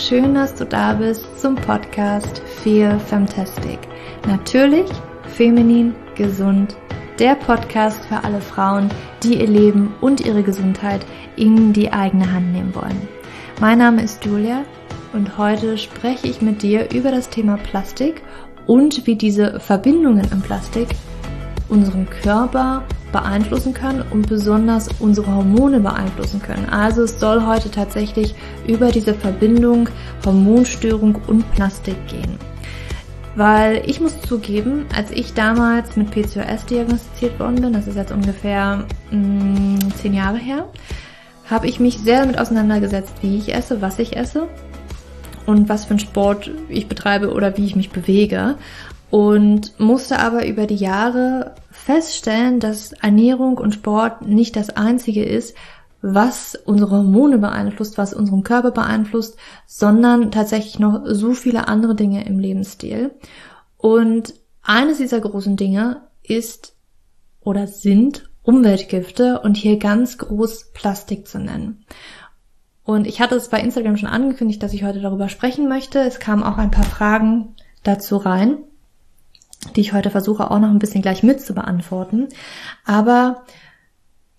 schön, dass du da bist zum Podcast Feel Fantastic. Natürlich feminin, gesund, der Podcast für alle Frauen, die ihr Leben und ihre Gesundheit in die eigene Hand nehmen wollen. Mein Name ist Julia und heute spreche ich mit dir über das Thema Plastik und wie diese Verbindungen im Plastik unseren Körper beeinflussen können und besonders unsere Hormone beeinflussen können. Also es soll heute tatsächlich über diese Verbindung Hormonstörung und Plastik gehen. Weil ich muss zugeben, als ich damals mit PCOS diagnostiziert worden bin, das ist jetzt ungefähr mh, mm, zehn Jahre her, habe ich mich sehr damit auseinandergesetzt, wie ich esse, was ich esse und was für einen Sport ich betreibe oder wie ich mich bewege und musste aber über die Jahre feststellen, dass Ernährung und Sport nicht das einzige ist, was unsere Hormone beeinflusst, was unseren Körper beeinflusst, sondern tatsächlich noch so viele andere Dinge im Lebensstil. Und eines dieser großen Dinge ist oder sind Umweltgifte und hier ganz groß Plastik zu nennen. Und ich hatte es bei Instagram schon angekündigt, dass ich heute darüber sprechen möchte. Es kamen auch ein paar Fragen dazu rein die ich heute versuche auch noch ein bisschen gleich mit zu beantworten. Aber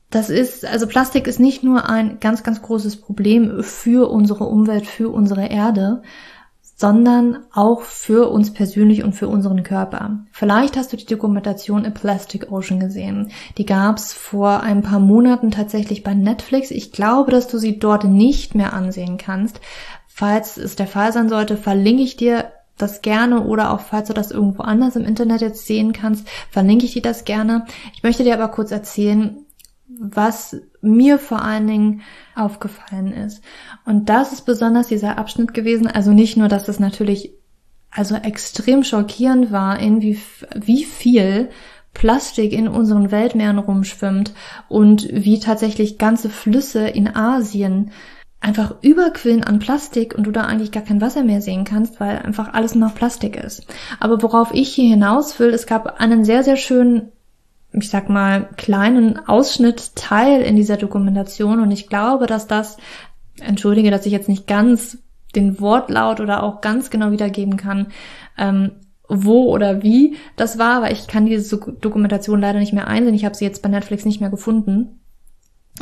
das ist, also Plastik ist nicht nur ein ganz, ganz großes Problem für unsere Umwelt, für unsere Erde, sondern auch für uns persönlich und für unseren Körper. Vielleicht hast du die Dokumentation A Plastic Ocean gesehen. Die gab's vor ein paar Monaten tatsächlich bei Netflix. Ich glaube, dass du sie dort nicht mehr ansehen kannst. Falls es der Fall sein sollte, verlinke ich dir das gerne oder auch falls du das irgendwo anders im Internet jetzt sehen kannst, verlinke ich dir das gerne. Ich möchte dir aber kurz erzählen, was mir vor allen Dingen aufgefallen ist. Und das ist besonders dieser Abschnitt gewesen. Also nicht nur, dass es natürlich also extrem schockierend war, in wie, wie viel Plastik in unseren Weltmeeren rumschwimmt und wie tatsächlich ganze Flüsse in Asien einfach überquillen an Plastik und du da eigentlich gar kein Wasser mehr sehen kannst, weil einfach alles nur Plastik ist. Aber worauf ich hier hinaus will, es gab einen sehr, sehr schönen, ich sag mal, kleinen Ausschnitt Teil in dieser Dokumentation und ich glaube, dass das, entschuldige, dass ich jetzt nicht ganz den Wortlaut oder auch ganz genau wiedergeben kann, ähm, wo oder wie das war, weil ich kann diese Dokumentation leider nicht mehr einsehen. Ich habe sie jetzt bei Netflix nicht mehr gefunden.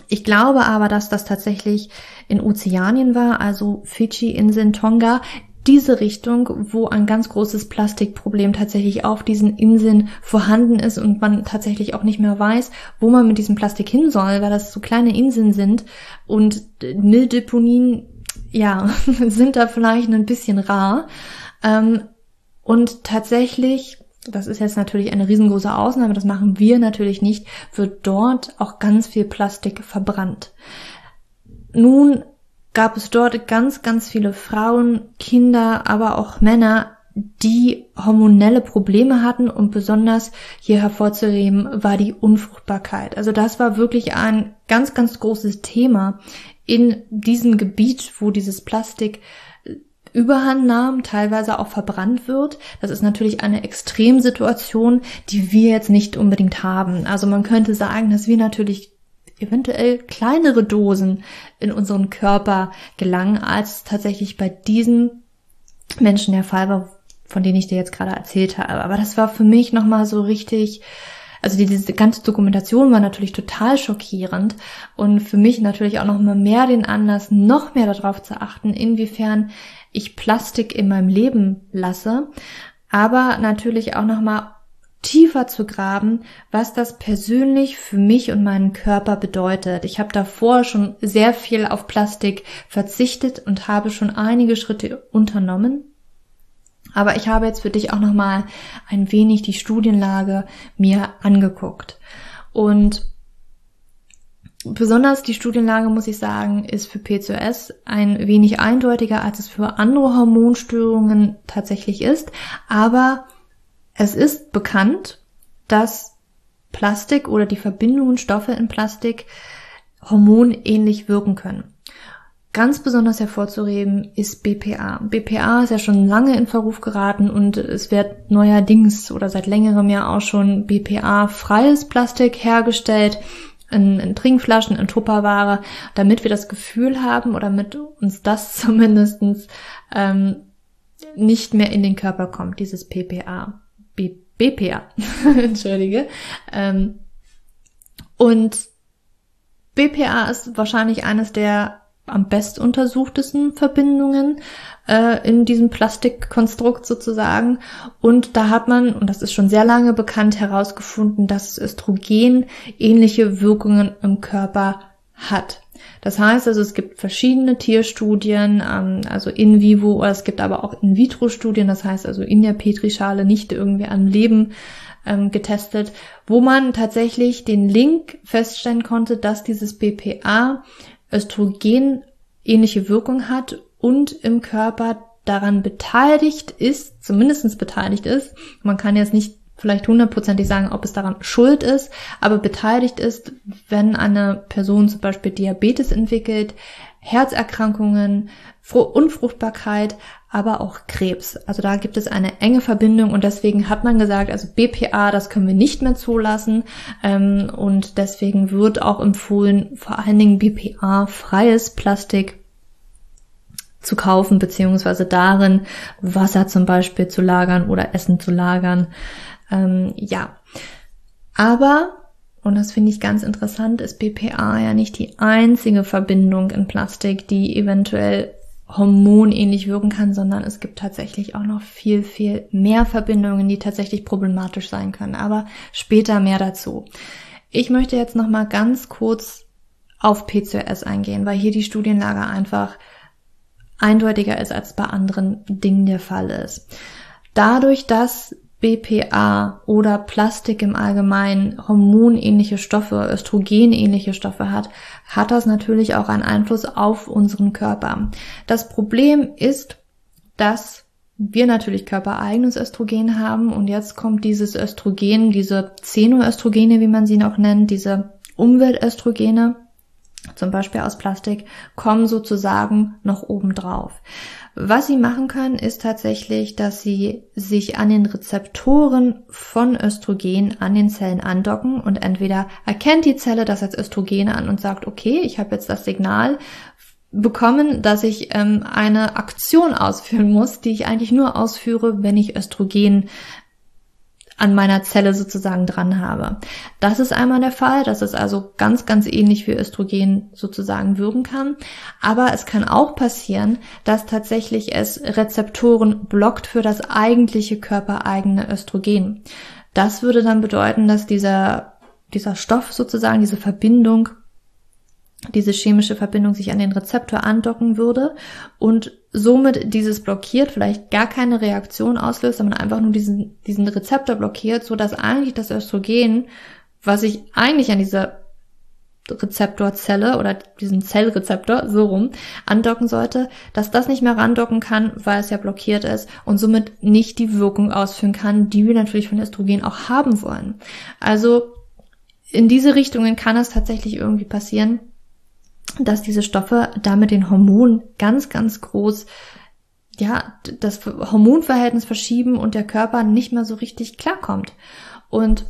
Ich glaube aber, dass das tatsächlich in Ozeanien war, also Fidschi, Inseln, Tonga, diese Richtung, wo ein ganz großes Plastikproblem tatsächlich auf diesen Inseln vorhanden ist und man tatsächlich auch nicht mehr weiß, wo man mit diesem Plastik hin soll, weil das so kleine Inseln sind und Mülldeponien, ja, sind da vielleicht ein bisschen rar. Ähm, und tatsächlich das ist jetzt natürlich eine riesengroße Ausnahme, das machen wir natürlich nicht, wird dort auch ganz viel Plastik verbrannt. Nun gab es dort ganz, ganz viele Frauen, Kinder, aber auch Männer, die hormonelle Probleme hatten und besonders hier hervorzuheben war die Unfruchtbarkeit. Also das war wirklich ein ganz, ganz großes Thema in diesem Gebiet, wo dieses Plastik Überhand nahm, teilweise auch verbrannt wird. Das ist natürlich eine Extremsituation, die wir jetzt nicht unbedingt haben. Also man könnte sagen, dass wir natürlich eventuell kleinere Dosen in unseren Körper gelangen, als tatsächlich bei diesen Menschen der Fall war, von denen ich dir jetzt gerade erzählt habe. Aber das war für mich nochmal so richtig, also diese ganze Dokumentation war natürlich total schockierend und für mich natürlich auch nochmal mehr den Anlass, noch mehr darauf zu achten, inwiefern ich Plastik in meinem Leben lasse, aber natürlich auch nochmal tiefer zu graben, was das persönlich für mich und meinen Körper bedeutet. Ich habe davor schon sehr viel auf Plastik verzichtet und habe schon einige Schritte unternommen. Aber ich habe jetzt für dich auch nochmal ein wenig die Studienlage mir angeguckt. Und Besonders die Studienlage, muss ich sagen, ist für PCOS ein wenig eindeutiger, als es für andere Hormonstörungen tatsächlich ist. Aber es ist bekannt, dass Plastik oder die Verbindungen Stoffe in Plastik hormonähnlich wirken können. Ganz besonders hervorzuheben ist BPA. BPA ist ja schon lange in Verruf geraten und es wird neuerdings oder seit längerem ja auch schon BPA-freies Plastik hergestellt in, in Trinkflaschen, in Tupperware, damit wir das Gefühl haben oder damit uns das zumindestens ähm, nicht mehr in den Körper kommt, dieses PPA. B BPA, entschuldige. Ähm, und BPA ist wahrscheinlich eines der am best untersuchtesten Verbindungen äh, in diesem Plastikkonstrukt sozusagen. Und da hat man, und das ist schon sehr lange bekannt, herausgefunden, dass Östrogen ähnliche Wirkungen im Körper hat. Das heißt also, es gibt verschiedene Tierstudien, ähm, also in vivo, oder es gibt aber auch in vitro Studien, das heißt also in der Petrischale, nicht irgendwie am Leben ähm, getestet, wo man tatsächlich den Link feststellen konnte, dass dieses BPA Östrogen ähnliche Wirkung hat und im Körper daran beteiligt ist, zumindestens beteiligt ist. Man kann jetzt nicht vielleicht hundertprozentig sagen, ob es daran schuld ist, aber beteiligt ist, wenn eine Person zum Beispiel Diabetes entwickelt, Herzerkrankungen, Unfruchtbarkeit, aber auch Krebs. Also da gibt es eine enge Verbindung und deswegen hat man gesagt, also BPA, das können wir nicht mehr zulassen ähm, und deswegen wird auch empfohlen, vor allen Dingen BPA-freies Plastik zu kaufen, beziehungsweise darin Wasser zum Beispiel zu lagern oder Essen zu lagern. Ähm, ja, aber, und das finde ich ganz interessant, ist BPA ja nicht die einzige Verbindung in Plastik, die eventuell hormonähnlich wirken kann, sondern es gibt tatsächlich auch noch viel, viel mehr Verbindungen, die tatsächlich problematisch sein können. Aber später mehr dazu. Ich möchte jetzt noch mal ganz kurz auf PCOS eingehen, weil hier die Studienlage einfach eindeutiger ist, als bei anderen Dingen der Fall ist. Dadurch, dass BPA oder Plastik im Allgemeinen hormonähnliche Stoffe, östrogenähnliche Stoffe hat, hat das natürlich auch einen Einfluss auf unseren Körper. Das Problem ist, dass wir natürlich körpereigenes Östrogen haben und jetzt kommt dieses Östrogen, diese Xenoöstrogene, wie man sie noch nennt, diese Umweltöstrogene, zum Beispiel aus Plastik, kommen sozusagen noch oben drauf. Was sie machen können, ist tatsächlich, dass sie sich an den Rezeptoren von Östrogen an den Zellen andocken und entweder erkennt die Zelle das als Östrogen an und sagt, okay, ich habe jetzt das Signal bekommen, dass ich ähm, eine Aktion ausführen muss, die ich eigentlich nur ausführe, wenn ich Östrogen an meiner Zelle sozusagen dran habe. Das ist einmal der Fall, dass es also ganz, ganz ähnlich wie Östrogen sozusagen wirken kann. Aber es kann auch passieren, dass tatsächlich es Rezeptoren blockt für das eigentliche körpereigene Östrogen. Das würde dann bedeuten, dass dieser, dieser Stoff sozusagen, diese Verbindung diese chemische Verbindung sich an den Rezeptor andocken würde und somit dieses blockiert, vielleicht gar keine Reaktion auslöst, sondern einfach nur diesen, diesen Rezeptor blockiert, so dass eigentlich das Östrogen, was sich eigentlich an dieser Rezeptorzelle oder diesen Zellrezeptor so rum andocken sollte, dass das nicht mehr randocken kann, weil es ja blockiert ist und somit nicht die Wirkung ausführen kann, die wir natürlich von Östrogen auch haben wollen. Also in diese Richtungen kann es tatsächlich irgendwie passieren, dass diese Stoffe damit den Hormonen ganz, ganz groß ja, das Hormonverhältnis verschieben und der Körper nicht mehr so richtig klarkommt. Und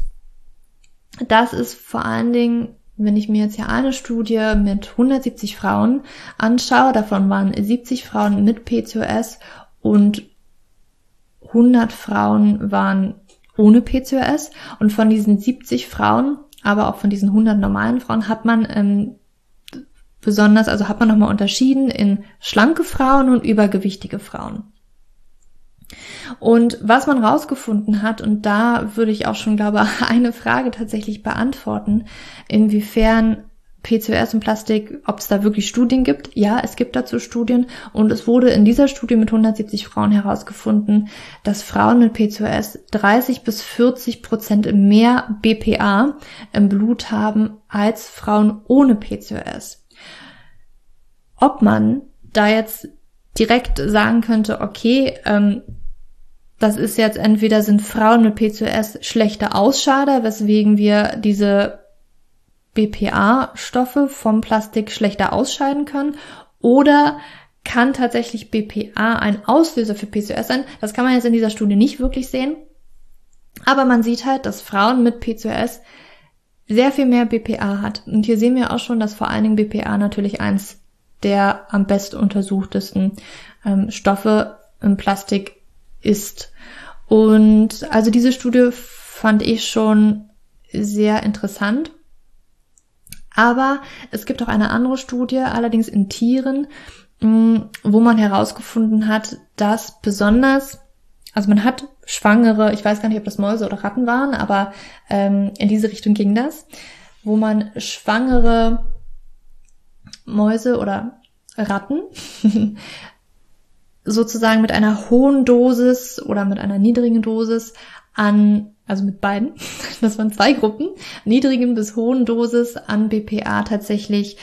das ist vor allen Dingen, wenn ich mir jetzt hier eine Studie mit 170 Frauen anschaue, davon waren 70 Frauen mit PCOS und 100 Frauen waren ohne PCOS. Und von diesen 70 Frauen, aber auch von diesen 100 normalen Frauen hat man ähm, besonders, also hat man nochmal unterschieden in schlanke Frauen und übergewichtige Frauen. Und was man rausgefunden hat, und da würde ich auch schon, glaube eine Frage tatsächlich beantworten, inwiefern PCOS und Plastik, ob es da wirklich Studien gibt. Ja, es gibt dazu Studien und es wurde in dieser Studie mit 170 Frauen herausgefunden, dass Frauen mit PCOS 30 bis 40 Prozent mehr BPA im Blut haben als Frauen ohne PCOS ob man da jetzt direkt sagen könnte, okay, ähm, das ist jetzt entweder sind Frauen mit PCOS schlechter Ausscheider, weswegen wir diese BPA-Stoffe vom Plastik schlechter ausscheiden können, oder kann tatsächlich BPA ein Auslöser für PCOS sein. Das kann man jetzt in dieser Studie nicht wirklich sehen. Aber man sieht halt, dass Frauen mit PCOS sehr viel mehr BPA hat. Und hier sehen wir auch schon, dass vor allen Dingen BPA natürlich eins der am besten untersuchtesten ähm, Stoffe im Plastik ist. Und also diese Studie fand ich schon sehr interessant. Aber es gibt auch eine andere Studie, allerdings in Tieren, mm, wo man herausgefunden hat, dass besonders, also man hat Schwangere, ich weiß gar nicht, ob das Mäuse oder Ratten waren, aber ähm, in diese Richtung ging das, wo man schwangere Mäuse oder Ratten sozusagen mit einer hohen Dosis oder mit einer niedrigen Dosis an, also mit beiden, das waren zwei Gruppen, niedrigen bis hohen Dosis an BPA tatsächlich,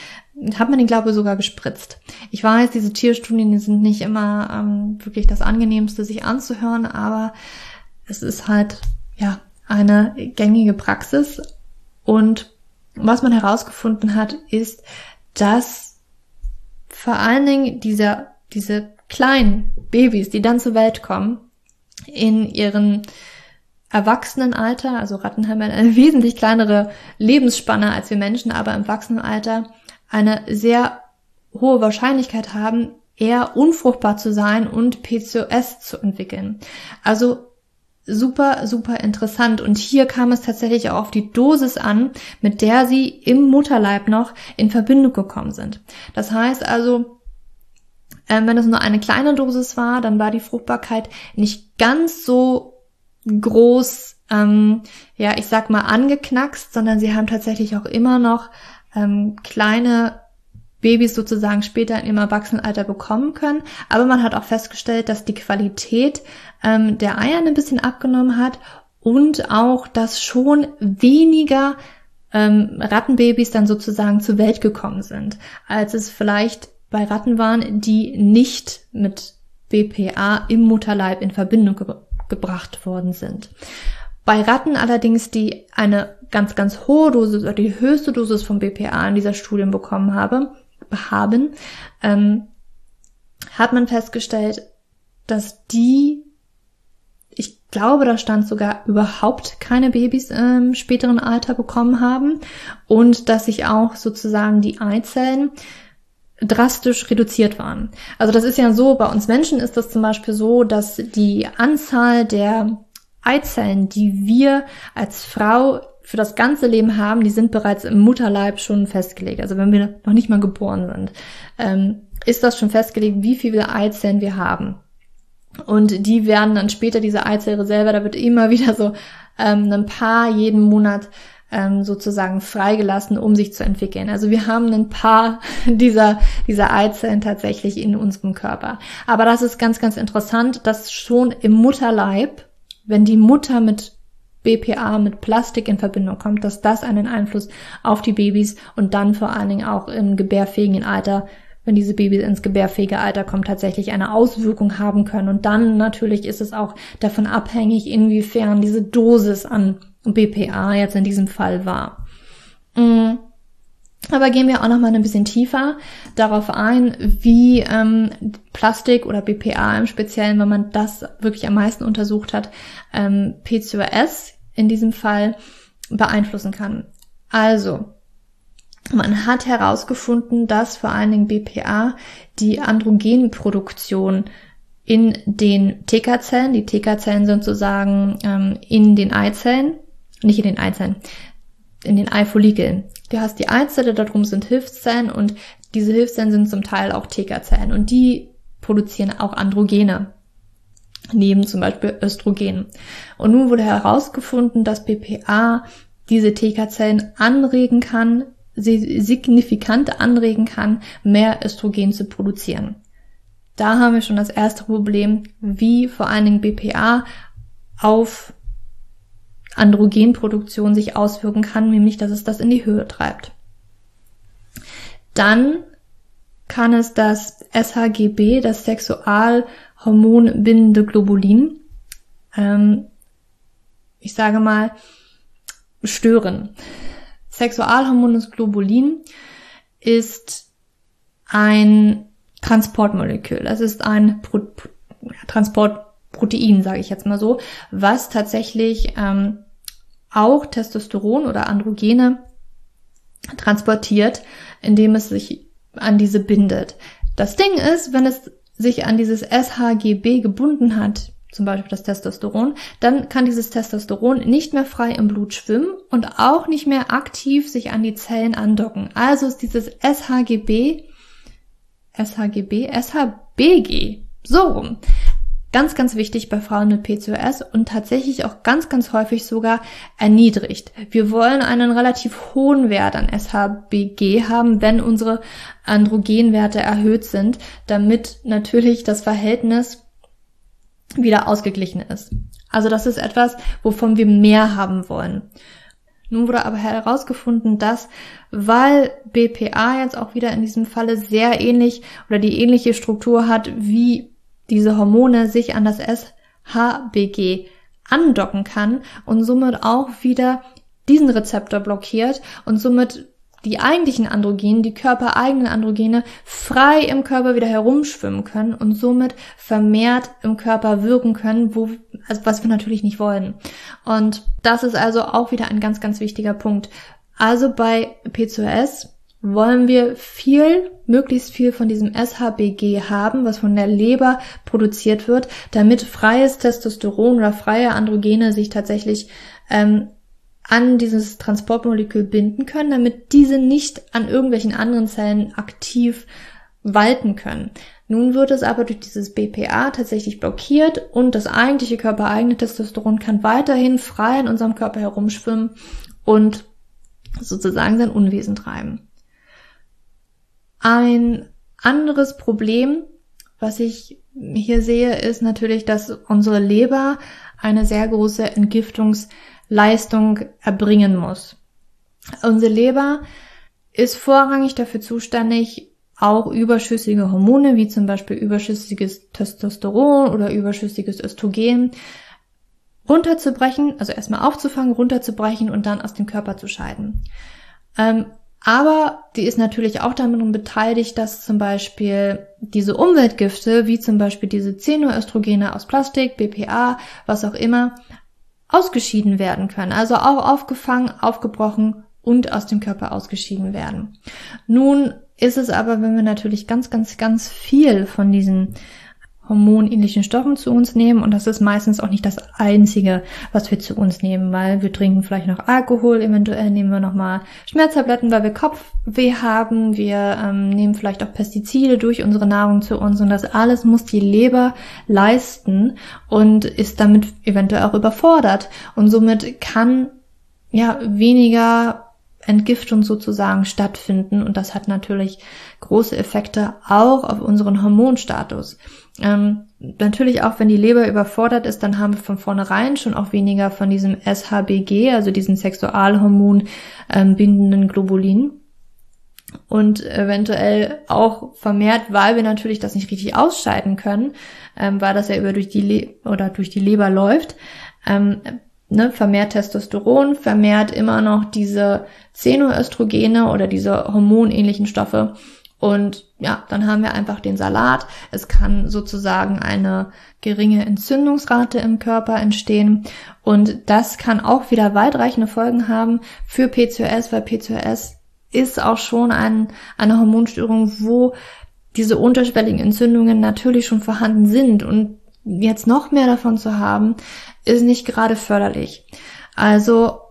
hat man den glaube sogar gespritzt. Ich weiß, diese Tierstudien, die sind nicht immer ähm, wirklich das angenehmste, sich anzuhören, aber es ist halt, ja, eine gängige Praxis und was man herausgefunden hat, ist, dass vor allen Dingen dieser, diese kleinen Babys, die dann zur Welt kommen, in ihren Erwachsenenalter, also Ratten haben eine wesentlich kleinere Lebensspanne als wir Menschen, aber im Erwachsenenalter eine sehr hohe Wahrscheinlichkeit haben, eher unfruchtbar zu sein und PCOS zu entwickeln. Also super, super interessant. Und hier kam es tatsächlich auch auf die Dosis an, mit der sie im Mutterleib noch in Verbindung gekommen sind. Das heißt also, ähm, wenn es nur eine kleine Dosis war, dann war die Fruchtbarkeit nicht ganz so groß, ähm, ja, ich sag mal angeknackst, sondern sie haben tatsächlich auch immer noch ähm, kleine Babys sozusagen später im Erwachsenenalter bekommen können. Aber man hat auch festgestellt, dass die Qualität ähm, der Eier ein bisschen abgenommen hat und auch, dass schon weniger ähm, Rattenbabys dann sozusagen zur Welt gekommen sind, als es vielleicht bei Ratten waren, die nicht mit BPA im Mutterleib in Verbindung ge gebracht worden sind. Bei Ratten allerdings, die eine ganz, ganz hohe Dosis oder die höchste Dosis von BPA in dieser Studien bekommen habe, haben, ähm, hat man festgestellt, dass die, ich glaube, da stand sogar überhaupt keine Babys im späteren Alter bekommen haben und dass sich auch sozusagen die Eizellen drastisch reduziert waren. Also das ist ja so, bei uns Menschen ist das zum Beispiel so, dass die Anzahl der Eizellen, die wir als Frau für das ganze Leben haben, die sind bereits im Mutterleib schon festgelegt. Also wenn wir noch nicht mal geboren sind, ähm, ist das schon festgelegt, wie viele Eizellen wir haben. Und die werden dann später, diese Eizellreserve, da wird immer wieder so ähm, ein paar jeden Monat ähm, sozusagen freigelassen, um sich zu entwickeln. Also wir haben ein paar dieser, dieser Eizellen tatsächlich in unserem Körper. Aber das ist ganz, ganz interessant, dass schon im Mutterleib, wenn die Mutter mit BPA mit Plastik in Verbindung kommt, dass das einen Einfluss auf die Babys und dann vor allen Dingen auch im gebärfähigen Alter, wenn diese Babys ins gebärfähige Alter kommen, tatsächlich eine Auswirkung haben können. Und dann natürlich ist es auch davon abhängig, inwiefern diese Dosis an BPA jetzt in diesem Fall war. Mm. Aber gehen wir auch noch mal ein bisschen tiefer darauf ein, wie ähm, Plastik oder BPA im Speziellen, wenn man das wirklich am meisten untersucht hat, ähm, PCOS in diesem Fall beeinflussen kann. Also, man hat herausgefunden, dass vor allen Dingen BPA die Androgenproduktion in den TK-Zellen, die TK-Zellen sind sozusagen ähm, in den Eizellen, nicht in den Eizellen, in den Eifollikeln. Du hast die Eizelle, darum sind Hilfszellen und diese Hilfszellen sind zum Teil auch TK-Zellen und die produzieren auch Androgene, neben zum Beispiel Östrogen. Und nun wurde herausgefunden, dass BPA diese TK-Zellen anregen kann, sie signifikant anregen kann, mehr Östrogen zu produzieren. Da haben wir schon das erste Problem, wie vor allen Dingen BPA auf Androgenproduktion sich auswirken kann, nämlich dass es das in die Höhe treibt. Dann kann es das SHGB, das Sexualhormonbindende Globulin, ähm, ich sage mal, stören. Sexualhormones Globulin ist ein Transportmolekül. Das ist ein Pro Transportprotein, sage ich jetzt mal so, was tatsächlich ähm, auch Testosteron oder Androgene transportiert, indem es sich an diese bindet. Das Ding ist, wenn es sich an dieses SHGB gebunden hat, zum Beispiel das Testosteron, dann kann dieses Testosteron nicht mehr frei im Blut schwimmen und auch nicht mehr aktiv sich an die Zellen andocken. Also ist dieses SHGB, SHGB, SHBG, so rum. Ganz, ganz wichtig bei Frauen mit PCOS und tatsächlich auch ganz, ganz häufig sogar erniedrigt. Wir wollen einen relativ hohen Wert an SHBG haben, wenn unsere Androgenwerte erhöht sind, damit natürlich das Verhältnis wieder ausgeglichen ist. Also das ist etwas, wovon wir mehr haben wollen. Nun wurde aber herausgefunden, dass, weil BPA jetzt auch wieder in diesem Falle sehr ähnlich oder die ähnliche Struktur hat, wie diese Hormone sich an das SHBG andocken kann und somit auch wieder diesen Rezeptor blockiert und somit die eigentlichen Androgene, die körpereigenen Androgene, frei im Körper wieder herumschwimmen können und somit vermehrt im Körper wirken können, wo, also was wir natürlich nicht wollen. Und das ist also auch wieder ein ganz, ganz wichtiger Punkt. Also bei PCOS wollen wir viel, möglichst viel von diesem SHBG haben, was von der Leber produziert wird, damit freies Testosteron oder freie Androgene sich tatsächlich ähm, an dieses Transportmolekül binden können, damit diese nicht an irgendwelchen anderen Zellen aktiv walten können. Nun wird es aber durch dieses BPA tatsächlich blockiert und das eigentliche körpereigene Testosteron kann weiterhin frei in unserem Körper herumschwimmen und sozusagen sein Unwesen treiben. Ein anderes Problem, was ich hier sehe, ist natürlich, dass unsere Leber eine sehr große Entgiftungs- Leistung erbringen muss. Unsere Leber ist vorrangig dafür zuständig, auch überschüssige Hormone, wie zum Beispiel überschüssiges Testosteron oder überschüssiges Östrogen, runterzubrechen, also erstmal aufzufangen, runterzubrechen und dann aus dem Körper zu scheiden. Ähm, aber die ist natürlich auch daran beteiligt, dass zum Beispiel diese Umweltgifte, wie zum Beispiel diese Xenoöstrogene aus Plastik, BPA, was auch immer, ausgeschieden werden können, also auch aufgefangen, aufgebrochen und aus dem Körper ausgeschieden werden. Nun ist es aber, wenn wir natürlich ganz, ganz, ganz viel von diesen hormonähnlichen Stoffen zu uns nehmen. Und das ist meistens auch nicht das einzige, was wir zu uns nehmen, weil wir trinken vielleicht noch Alkohol, eventuell nehmen wir nochmal Schmerztabletten, weil wir Kopfweh haben, wir ähm, nehmen vielleicht auch Pestizide durch unsere Nahrung zu uns. Und das alles muss die Leber leisten und ist damit eventuell auch überfordert. Und somit kann ja weniger Entgiftung sozusagen stattfinden. Und das hat natürlich große Effekte auch auf unseren Hormonstatus. Ähm, natürlich auch, wenn die Leber überfordert ist, dann haben wir von vornherein schon auch weniger von diesem SHBG, also diesen Sexualhormon ähm, bindenden Globulin. Und eventuell auch vermehrt, weil wir natürlich das nicht richtig ausscheiden können, ähm, weil das ja über durch die Le oder durch die Leber läuft, ähm, ne, vermehrt Testosteron, vermehrt immer noch diese Xenoöstrogene oder diese hormonähnlichen Stoffe, und ja, dann haben wir einfach den Salat. Es kann sozusagen eine geringe Entzündungsrate im Körper entstehen. Und das kann auch wieder weitreichende Folgen haben für PCOS, weil PCOS ist auch schon ein, eine Hormonstörung, wo diese unterschwelligen Entzündungen natürlich schon vorhanden sind. Und jetzt noch mehr davon zu haben, ist nicht gerade förderlich. Also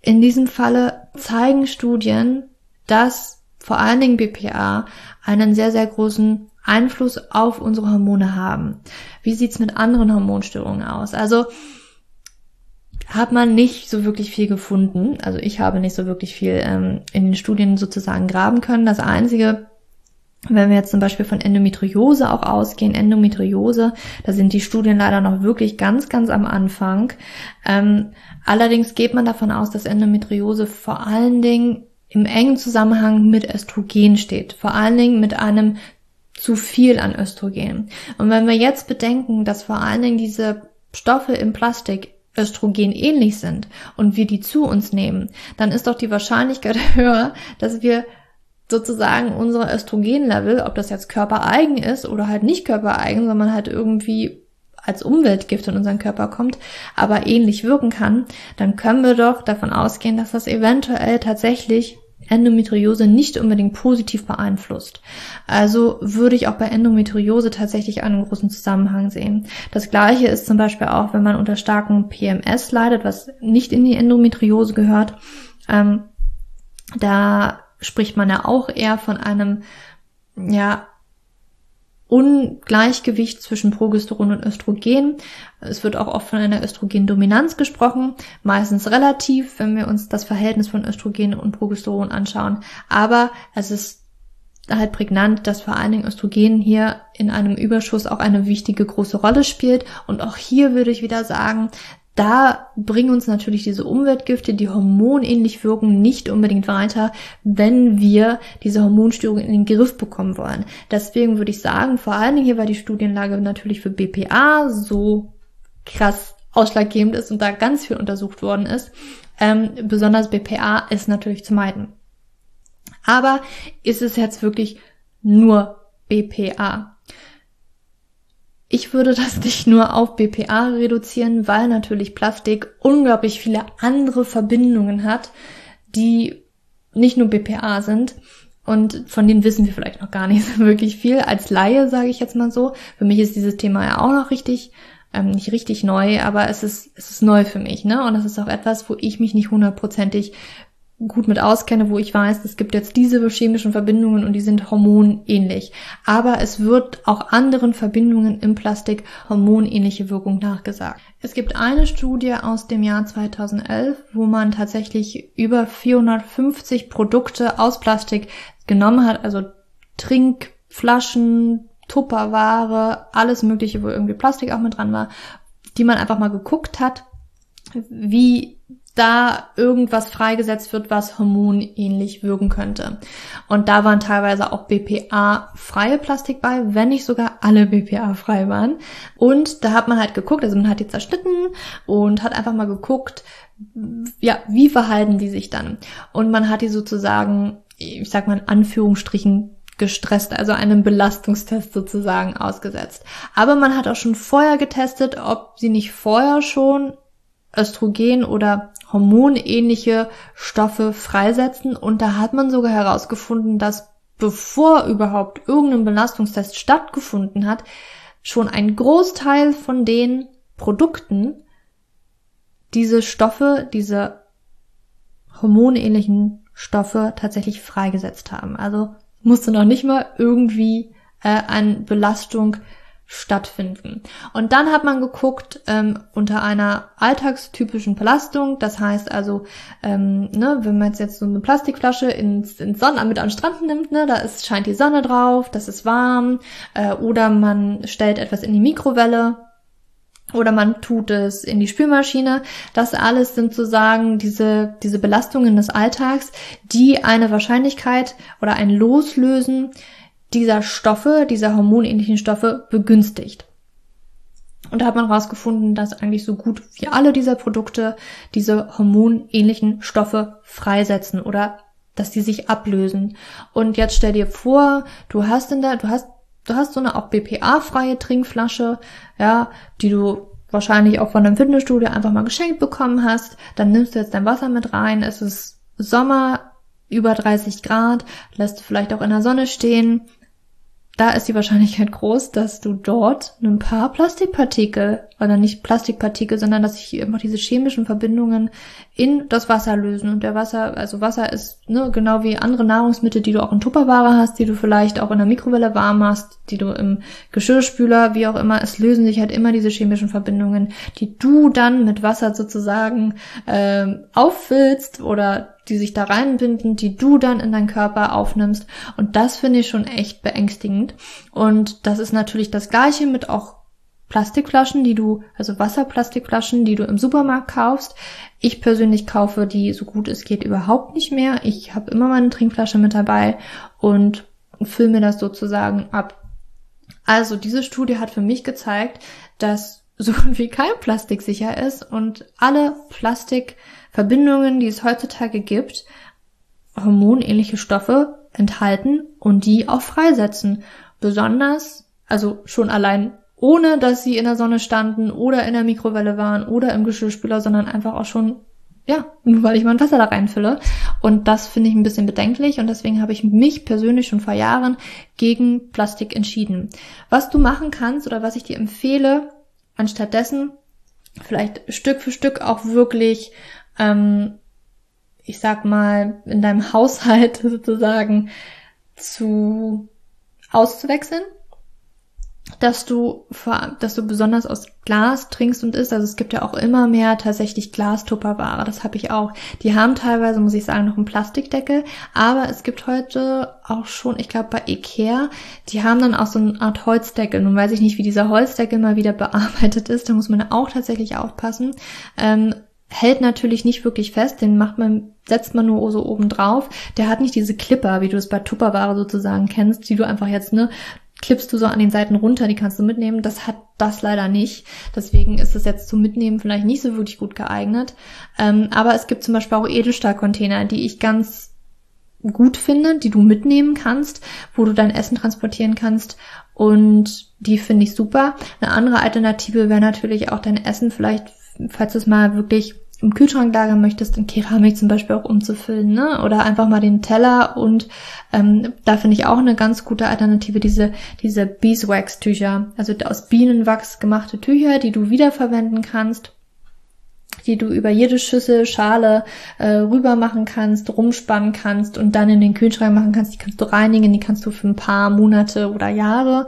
in diesem Falle zeigen Studien, dass vor allen Dingen BPA, einen sehr, sehr großen Einfluss auf unsere Hormone haben. Wie sieht's mit anderen Hormonstörungen aus? Also hat man nicht so wirklich viel gefunden. Also ich habe nicht so wirklich viel ähm, in den Studien sozusagen graben können. Das Einzige, wenn wir jetzt zum Beispiel von Endometriose auch ausgehen, Endometriose, da sind die Studien leider noch wirklich ganz, ganz am Anfang. Ähm, allerdings geht man davon aus, dass Endometriose vor allen Dingen im engen Zusammenhang mit Östrogen steht, vor allen Dingen mit einem zu viel an Östrogen. Und wenn wir jetzt bedenken, dass vor allen Dingen diese Stoffe im Plastik Östrogen ähnlich sind und wir die zu uns nehmen, dann ist doch die Wahrscheinlichkeit höher, dass wir sozusagen unsere Östrogenlevel, ob das jetzt körpereigen ist oder halt nicht körpereigen, sondern halt irgendwie als Umweltgift in unseren Körper kommt, aber ähnlich wirken kann, dann können wir doch davon ausgehen, dass das eventuell tatsächlich Endometriose nicht unbedingt positiv beeinflusst. Also würde ich auch bei Endometriose tatsächlich einen großen Zusammenhang sehen. Das gleiche ist zum Beispiel auch, wenn man unter starkem PMS leidet, was nicht in die Endometriose gehört. Ähm, da spricht man ja auch eher von einem, ja, Ungleichgewicht zwischen Progesteron und Östrogen. Es wird auch oft von einer Östrogendominanz gesprochen, meistens relativ, wenn wir uns das Verhältnis von Östrogen und Progesteron anschauen. Aber es ist halt prägnant, dass vor allen Dingen Östrogen hier in einem Überschuss auch eine wichtige große Rolle spielt. Und auch hier würde ich wieder sagen, da bringen uns natürlich diese Umweltgifte, die hormonähnlich wirken, nicht unbedingt weiter, wenn wir diese Hormonstörung in den Griff bekommen wollen. Deswegen würde ich sagen, vor allen Dingen hier, weil die Studienlage natürlich für BPA so krass ausschlaggebend ist und da ganz viel untersucht worden ist, ähm, besonders BPA ist natürlich zu meiden. Aber ist es jetzt wirklich nur BPA? Ich würde das nicht nur auf BPA reduzieren, weil natürlich Plastik unglaublich viele andere Verbindungen hat, die nicht nur BPA sind. Und von denen wissen wir vielleicht noch gar nicht so wirklich viel. Als Laie sage ich jetzt mal so. Für mich ist dieses Thema ja auch noch richtig, ähm, nicht richtig neu, aber es ist, es ist neu für mich, ne? Und das ist auch etwas, wo ich mich nicht hundertprozentig gut mit auskenne, wo ich weiß, es gibt jetzt diese chemischen Verbindungen und die sind hormonähnlich. Aber es wird auch anderen Verbindungen im Plastik hormonähnliche Wirkung nachgesagt. Es gibt eine Studie aus dem Jahr 2011, wo man tatsächlich über 450 Produkte aus Plastik genommen hat, also Trinkflaschen, Tupperware, alles mögliche, wo irgendwie Plastik auch mit dran war, die man einfach mal geguckt hat, wie da irgendwas freigesetzt wird, was hormonähnlich wirken könnte. Und da waren teilweise auch BPA-freie Plastik bei, wenn nicht sogar alle BPA-frei waren. Und da hat man halt geguckt, also man hat die zerschnitten und hat einfach mal geguckt, ja, wie verhalten die sich dann? Und man hat die sozusagen, ich sag mal in Anführungsstrichen, gestresst, also einem Belastungstest sozusagen ausgesetzt. Aber man hat auch schon vorher getestet, ob sie nicht vorher schon Östrogen oder hormonähnliche Stoffe freisetzen. Und da hat man sogar herausgefunden, dass bevor überhaupt irgendein Belastungstest stattgefunden hat, schon ein Großteil von den Produkten diese Stoffe, diese hormonähnlichen Stoffe tatsächlich freigesetzt haben. Also musste noch nicht mal irgendwie äh, an Belastung stattfinden. Und dann hat man geguckt ähm, unter einer alltagstypischen Belastung, das heißt also, ähm, ne, wenn man jetzt, so eine Plastikflasche ins, ins Sonnen mit an Strand nimmt, ne, da ist, scheint die Sonne drauf, das ist warm, äh, oder man stellt etwas in die Mikrowelle, oder man tut es in die Spülmaschine. Das alles sind sozusagen diese, diese Belastungen des Alltags, die eine Wahrscheinlichkeit oder ein Loslösen dieser Stoffe, dieser hormonähnlichen Stoffe begünstigt. Und da hat man herausgefunden, dass eigentlich so gut wie alle dieser Produkte diese hormonähnlichen Stoffe freisetzen oder dass die sich ablösen. Und jetzt stell dir vor, du hast in der, du hast, du hast so eine auch BPA-freie Trinkflasche, ja, die du wahrscheinlich auch von einem Fitnessstudio einfach mal geschenkt bekommen hast. Dann nimmst du jetzt dein Wasser mit rein. Es ist Sommer, über 30 Grad, lässt du vielleicht auch in der Sonne stehen da ist die Wahrscheinlichkeit groß, dass du dort ein paar Plastikpartikel, oder nicht Plastikpartikel, sondern dass sich einfach diese chemischen Verbindungen in das Wasser lösen. Und der Wasser, also Wasser ist ne, genau wie andere Nahrungsmittel, die du auch in Tupperware hast, die du vielleicht auch in der Mikrowelle warm hast, die du im Geschirrspüler, wie auch immer, es lösen sich halt immer diese chemischen Verbindungen, die du dann mit Wasser sozusagen ähm, auffüllst oder die sich da reinbinden, die du dann in deinen Körper aufnimmst. Und das finde ich schon echt beängstigend. Und das ist natürlich das gleiche mit auch Plastikflaschen, die du, also Wasserplastikflaschen, die du im Supermarkt kaufst. Ich persönlich kaufe die so gut es geht überhaupt nicht mehr. Ich habe immer meine Trinkflasche mit dabei und fülle mir das sozusagen ab. Also diese Studie hat für mich gezeigt, dass so gut wie kein Plastik sicher ist und alle Plastikverbindungen, die es heutzutage gibt, hormonähnliche Stoffe enthalten und die auch freisetzen. Besonders, also schon allein ohne dass sie in der Sonne standen oder in der Mikrowelle waren oder im Geschirrspüler, sondern einfach auch schon ja, nur weil ich mein Wasser da reinfülle. Und das finde ich ein bisschen bedenklich und deswegen habe ich mich persönlich schon vor Jahren gegen Plastik entschieden. Was du machen kannst oder was ich dir empfehle, anstattdessen vielleicht Stück für Stück auch wirklich, ähm, ich sag mal, in deinem Haushalt sozusagen zu auszuwechseln dass du dass du besonders aus Glas trinkst und isst. Also es gibt ja auch immer mehr tatsächlich Glastupperware. Das habe ich auch. Die haben teilweise, muss ich sagen, noch einen Plastikdeckel. Aber es gibt heute auch schon, ich glaube bei Ikea, die haben dann auch so eine Art Holzdeckel. Nun weiß ich nicht, wie dieser Holzdeckel mal wieder bearbeitet ist. Da muss man auch tatsächlich aufpassen. Ähm, hält natürlich nicht wirklich fest, den macht man, setzt man nur so oben drauf. Der hat nicht diese Clipper, wie du es bei Tupperware sozusagen kennst, die du einfach jetzt, ne, klippst du so an den Seiten runter, die kannst du mitnehmen. Das hat das leider nicht. Deswegen ist es jetzt zum Mitnehmen vielleicht nicht so wirklich gut geeignet. Ähm, aber es gibt zum Beispiel auch Edelstahlcontainer, die ich ganz gut finde, die du mitnehmen kannst, wo du dein Essen transportieren kannst. Und die finde ich super. Eine andere Alternative wäre natürlich auch dein Essen vielleicht, falls du es mal wirklich im Kühlschrank lagern möchtest, in Keramik zum Beispiel auch umzufüllen, ne? Oder einfach mal den Teller und ähm, da finde ich auch eine ganz gute Alternative diese diese Beeswax-Tücher, also aus Bienenwachs gemachte Tücher, die du wiederverwenden kannst die du über jede Schüssel, Schale äh, rüber machen kannst, rumspannen kannst und dann in den Kühlschrank machen kannst. Die kannst du reinigen, die kannst du für ein paar Monate oder Jahre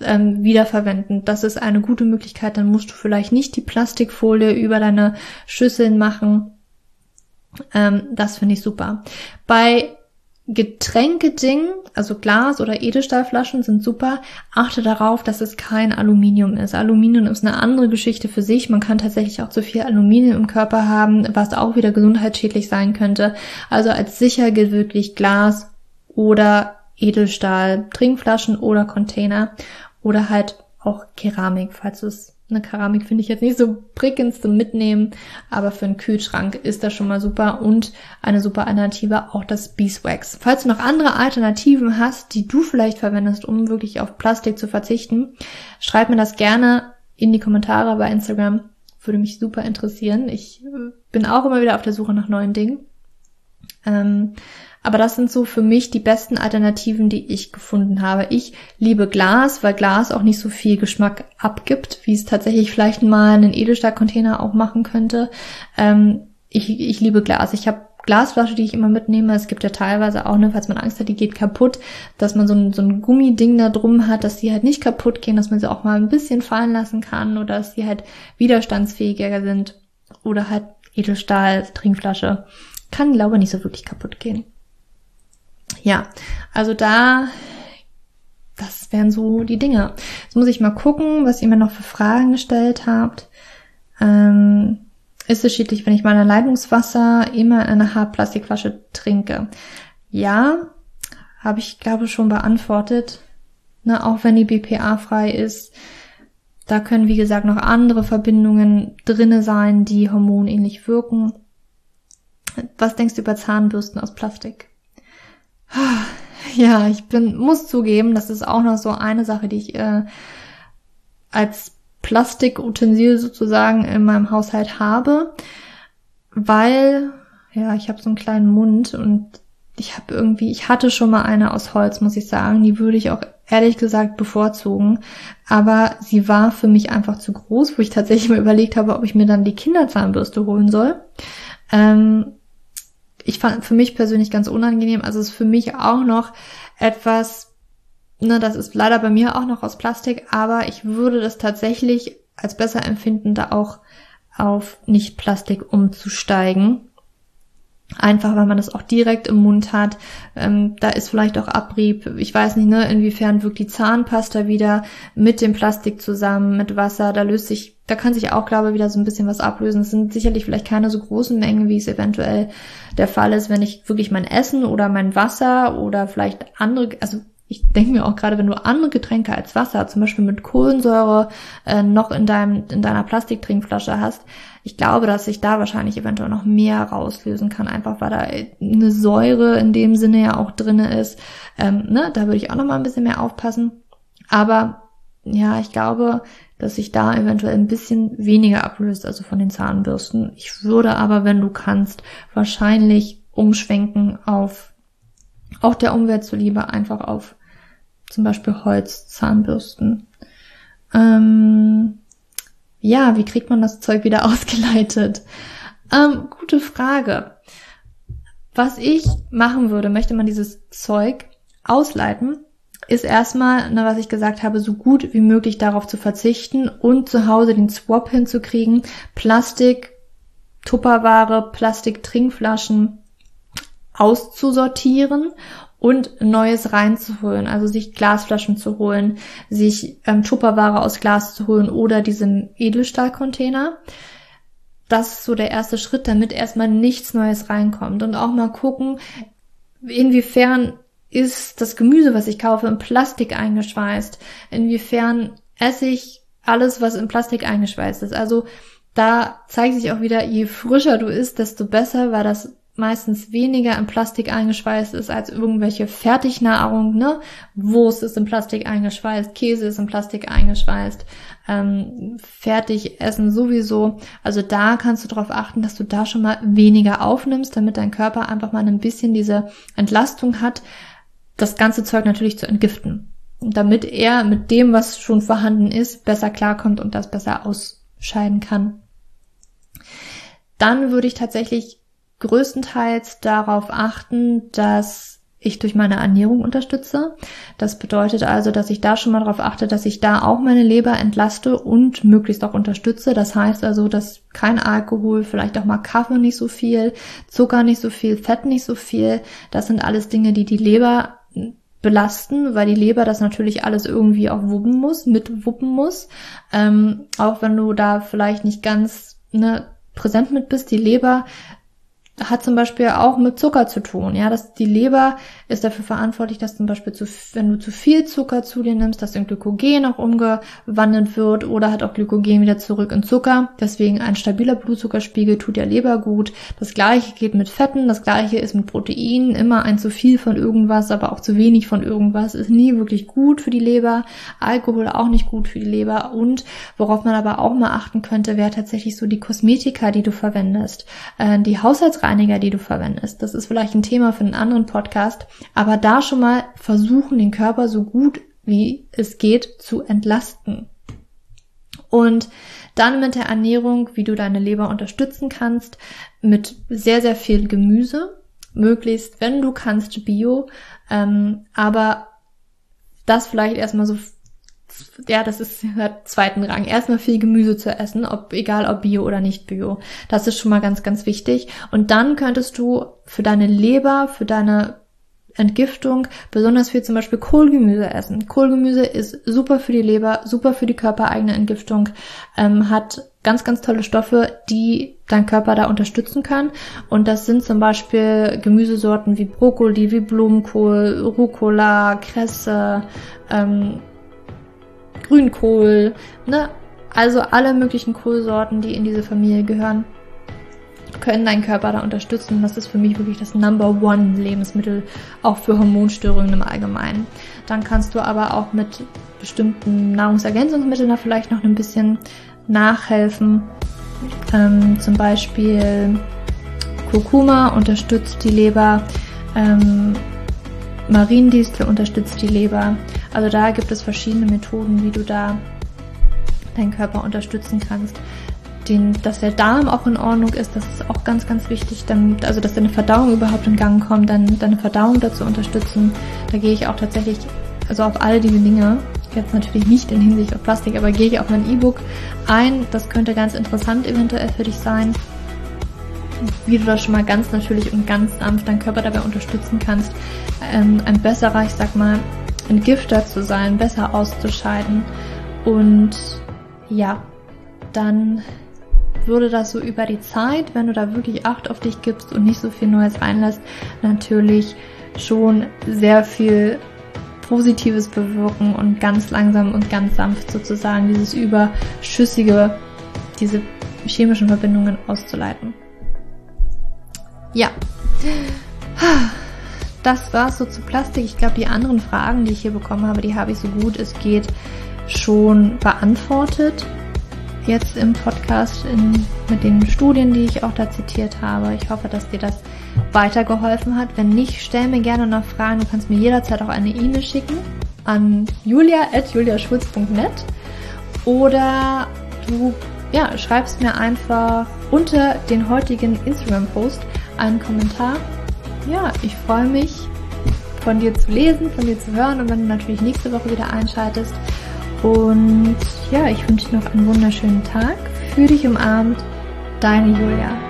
ähm, wiederverwenden. Das ist eine gute Möglichkeit. Dann musst du vielleicht nicht die Plastikfolie über deine Schüsseln machen. Ähm, das finde ich super. Bei Getränkeding, also Glas oder Edelstahlflaschen sind super. Achte darauf, dass es kein Aluminium ist. Aluminium ist eine andere Geschichte für sich. Man kann tatsächlich auch zu viel Aluminium im Körper haben, was auch wieder gesundheitsschädlich sein könnte. Also als sicher gilt wirklich Glas oder Edelstahl, Trinkflaschen oder Container oder halt auch Keramik, falls du es eine Keramik finde ich jetzt nicht so prickelnd zum Mitnehmen, aber für einen Kühlschrank ist das schon mal super und eine super Alternative auch das Beeswax. Falls du noch andere Alternativen hast, die du vielleicht verwendest, um wirklich auf Plastik zu verzichten, schreib mir das gerne in die Kommentare bei Instagram. Würde mich super interessieren. Ich bin auch immer wieder auf der Suche nach neuen Dingen. Ähm, aber das sind so für mich die besten Alternativen, die ich gefunden habe. Ich liebe Glas, weil Glas auch nicht so viel Geschmack abgibt, wie es tatsächlich vielleicht mal einen Edelstahlcontainer auch machen könnte. Ähm, ich, ich liebe Glas. Ich habe Glasflasche, die ich immer mitnehme. Es gibt ja teilweise auch, ne, falls man Angst hat, die geht kaputt, dass man so ein, so ein Gummiding da drum hat, dass die halt nicht kaputt gehen, dass man sie auch mal ein bisschen fallen lassen kann oder dass sie halt widerstandsfähiger sind. Oder halt Edelstahl, Trinkflasche. Kann, glaube ich, nicht so wirklich kaputt gehen ja, also da, das wären so die Dinge. Jetzt muss ich mal gucken, was ihr mir noch für Fragen gestellt habt. Ähm, ist es schädlich, wenn ich meine Leitungswasser immer in einer Hartplastikflasche trinke? Ja, habe ich glaube schon beantwortet. Ne, auch wenn die BPA frei ist, da können wie gesagt noch andere Verbindungen drinne sein, die hormonähnlich wirken. Was denkst du über Zahnbürsten aus Plastik? Ja, ich bin, muss zugeben, das ist auch noch so eine Sache, die ich äh, als Plastikutensil sozusagen in meinem Haushalt habe, weil, ja, ich habe so einen kleinen Mund und ich habe irgendwie, ich hatte schon mal eine aus Holz, muss ich sagen, die würde ich auch ehrlich gesagt bevorzugen, aber sie war für mich einfach zu groß, wo ich tatsächlich mal überlegt habe, ob ich mir dann die Kinderzahnbürste holen soll. Ähm, ich fand für mich persönlich ganz unangenehm. Also es ist für mich auch noch etwas, ne, das ist leider bei mir auch noch aus Plastik, aber ich würde das tatsächlich als besser empfinden, da auch auf nicht Plastik umzusteigen. Einfach, weil man das auch direkt im Mund hat. Ähm, da ist vielleicht auch Abrieb. Ich weiß nicht, ne, inwiefern wirkt die Zahnpasta wieder mit dem Plastik zusammen, mit Wasser. Da löst sich, da kann sich auch, glaube ich, wieder so ein bisschen was ablösen. Es sind sicherlich vielleicht keine so großen Mengen, wie es eventuell der Fall ist, wenn ich wirklich mein Essen oder mein Wasser oder vielleicht andere, also ich denke mir auch gerade, wenn du andere Getränke als Wasser, zum Beispiel mit Kohlensäure, äh, noch in deinem, in deiner Plastiktrinkflasche hast, ich glaube, dass sich da wahrscheinlich eventuell noch mehr rauslösen kann, einfach weil da eine Säure in dem Sinne ja auch drinne ist. Ähm, ne, da würde ich auch noch mal ein bisschen mehr aufpassen. Aber ja, ich glaube, dass sich da eventuell ein bisschen weniger ablöst, also von den Zahnbürsten. Ich würde aber, wenn du kannst, wahrscheinlich umschwenken auf auch der Umwelt zuliebe einfach auf zum Beispiel Holzzahnbürsten. Ähm, ja, wie kriegt man das Zeug wieder ausgeleitet? Ähm, gute Frage. Was ich machen würde, möchte man dieses Zeug ausleiten, ist erstmal, ne, was ich gesagt habe, so gut wie möglich darauf zu verzichten und zu Hause den Swap hinzukriegen. Plastik, Tupperware, Plastik-Trinkflaschen auszusortieren und Neues reinzuholen, also sich Glasflaschen zu holen, sich ähm, Tupperware aus Glas zu holen oder diesen Edelstahlcontainer. Das ist so der erste Schritt, damit erstmal nichts Neues reinkommt und auch mal gucken, inwiefern ist das Gemüse, was ich kaufe, in Plastik eingeschweißt, inwiefern esse ich alles, was in Plastik eingeschweißt ist. Also da zeigt sich auch wieder, je frischer du isst, desto besser, weil das meistens weniger in Plastik eingeschweißt ist als irgendwelche Fertignahrung, ne? Wurst ist in Plastik eingeschweißt, Käse ist in Plastik eingeschweißt, ähm, Fertigessen sowieso. Also da kannst du darauf achten, dass du da schon mal weniger aufnimmst, damit dein Körper einfach mal ein bisschen diese Entlastung hat, das ganze Zeug natürlich zu entgiften. Damit er mit dem, was schon vorhanden ist, besser klarkommt und das besser ausscheiden kann. Dann würde ich tatsächlich größtenteils darauf achten, dass ich durch meine Ernährung unterstütze. Das bedeutet also, dass ich da schon mal darauf achte, dass ich da auch meine Leber entlaste und möglichst auch unterstütze. Das heißt also, dass kein Alkohol, vielleicht auch mal Kaffee nicht so viel, Zucker nicht so viel, Fett nicht so viel. Das sind alles Dinge, die die Leber belasten, weil die Leber das natürlich alles irgendwie auch wuppen muss, mitwuppen muss. Ähm, auch wenn du da vielleicht nicht ganz ne, präsent mit bist, die Leber hat zum Beispiel auch mit Zucker zu tun. Ja, dass die Leber ist dafür verantwortlich, dass zum Beispiel zu, wenn du zu viel Zucker zu dir nimmst, dass in Glykogen auch umgewandelt wird oder hat auch Glykogen wieder zurück in Zucker. Deswegen ein stabiler Blutzuckerspiegel tut der Leber gut. Das gleiche geht mit Fetten, das gleiche ist mit Proteinen. Immer ein zu viel von irgendwas, aber auch zu wenig von irgendwas ist nie wirklich gut für die Leber. Alkohol auch nicht gut für die Leber. Und worauf man aber auch mal achten könnte, wäre tatsächlich so die Kosmetika, die du verwendest. Äh, die Haushaltsreiniger, die du verwendest. Das ist vielleicht ein Thema für einen anderen Podcast. Aber da schon mal versuchen, den Körper so gut wie es geht zu entlasten. Und dann mit der Ernährung, wie du deine Leber unterstützen kannst, mit sehr, sehr viel Gemüse, möglichst, wenn du kannst, Bio, ähm, aber das vielleicht erstmal so, ja, das ist der zweiten Rang. Erstmal viel Gemüse zu essen, ob, egal ob Bio oder nicht Bio. Das ist schon mal ganz, ganz wichtig. Und dann könntest du für deine Leber, für deine Entgiftung besonders viel zum Beispiel Kohlgemüse essen. Kohlgemüse ist super für die Leber, super für die körpereigene Entgiftung, ähm, hat ganz, ganz tolle Stoffe, die dein Körper da unterstützen kann. Und das sind zum Beispiel Gemüsesorten wie Brokkoli, wie Blumenkohl, Rucola, Kresse, ähm, Grünkohl, ne? Also alle möglichen Kohlsorten, die in diese Familie gehören können deinen Körper da unterstützen. Das ist für mich wirklich das Number One Lebensmittel, auch für Hormonstörungen im Allgemeinen. Dann kannst du aber auch mit bestimmten Nahrungsergänzungsmitteln da vielleicht noch ein bisschen nachhelfen. Ähm, zum Beispiel Kurkuma unterstützt die Leber, ähm, Mariendistel unterstützt die Leber. Also da gibt es verschiedene Methoden, wie du da deinen Körper unterstützen kannst den, dass der Darm auch in Ordnung ist, das ist auch ganz, ganz wichtig, dann, also dass deine Verdauung überhaupt in Gang kommt, dann deine Verdauung dazu unterstützen. Da gehe ich auch tatsächlich, also auf all diese Dinge, jetzt natürlich nicht in Hinsicht auf Plastik, aber gehe ich auf mein E-Book ein. Das könnte ganz interessant eventuell für dich sein, wie du das schon mal ganz natürlich und ganz sanft deinen Körper dabei unterstützen kannst, ähm, ein besserer, ich sag mal, Entgifter zu sein, besser auszuscheiden und ja, dann würde das so über die Zeit, wenn du da wirklich Acht auf dich gibst und nicht so viel Neues reinlässt, natürlich schon sehr viel Positives bewirken und ganz langsam und ganz sanft sozusagen dieses überschüssige, diese chemischen Verbindungen auszuleiten. Ja. Das war's so zu Plastik. Ich glaube, die anderen Fragen, die ich hier bekommen habe, die habe ich so gut es geht schon beantwortet. Jetzt im Podcast in, mit den Studien, die ich auch da zitiert habe. Ich hoffe, dass dir das weitergeholfen hat. Wenn nicht, stell mir gerne noch Fragen. Du kannst mir jederzeit auch eine E-Mail schicken an julia.juliaschulz.net oder du ja, schreibst mir einfach unter den heutigen Instagram-Post einen Kommentar. Ja, ich freue mich, von dir zu lesen, von dir zu hören und wenn du natürlich nächste Woche wieder einschaltest. Und ja, ich wünsche dir noch einen wunderschönen Tag. Für dich umarmt, deine Julia.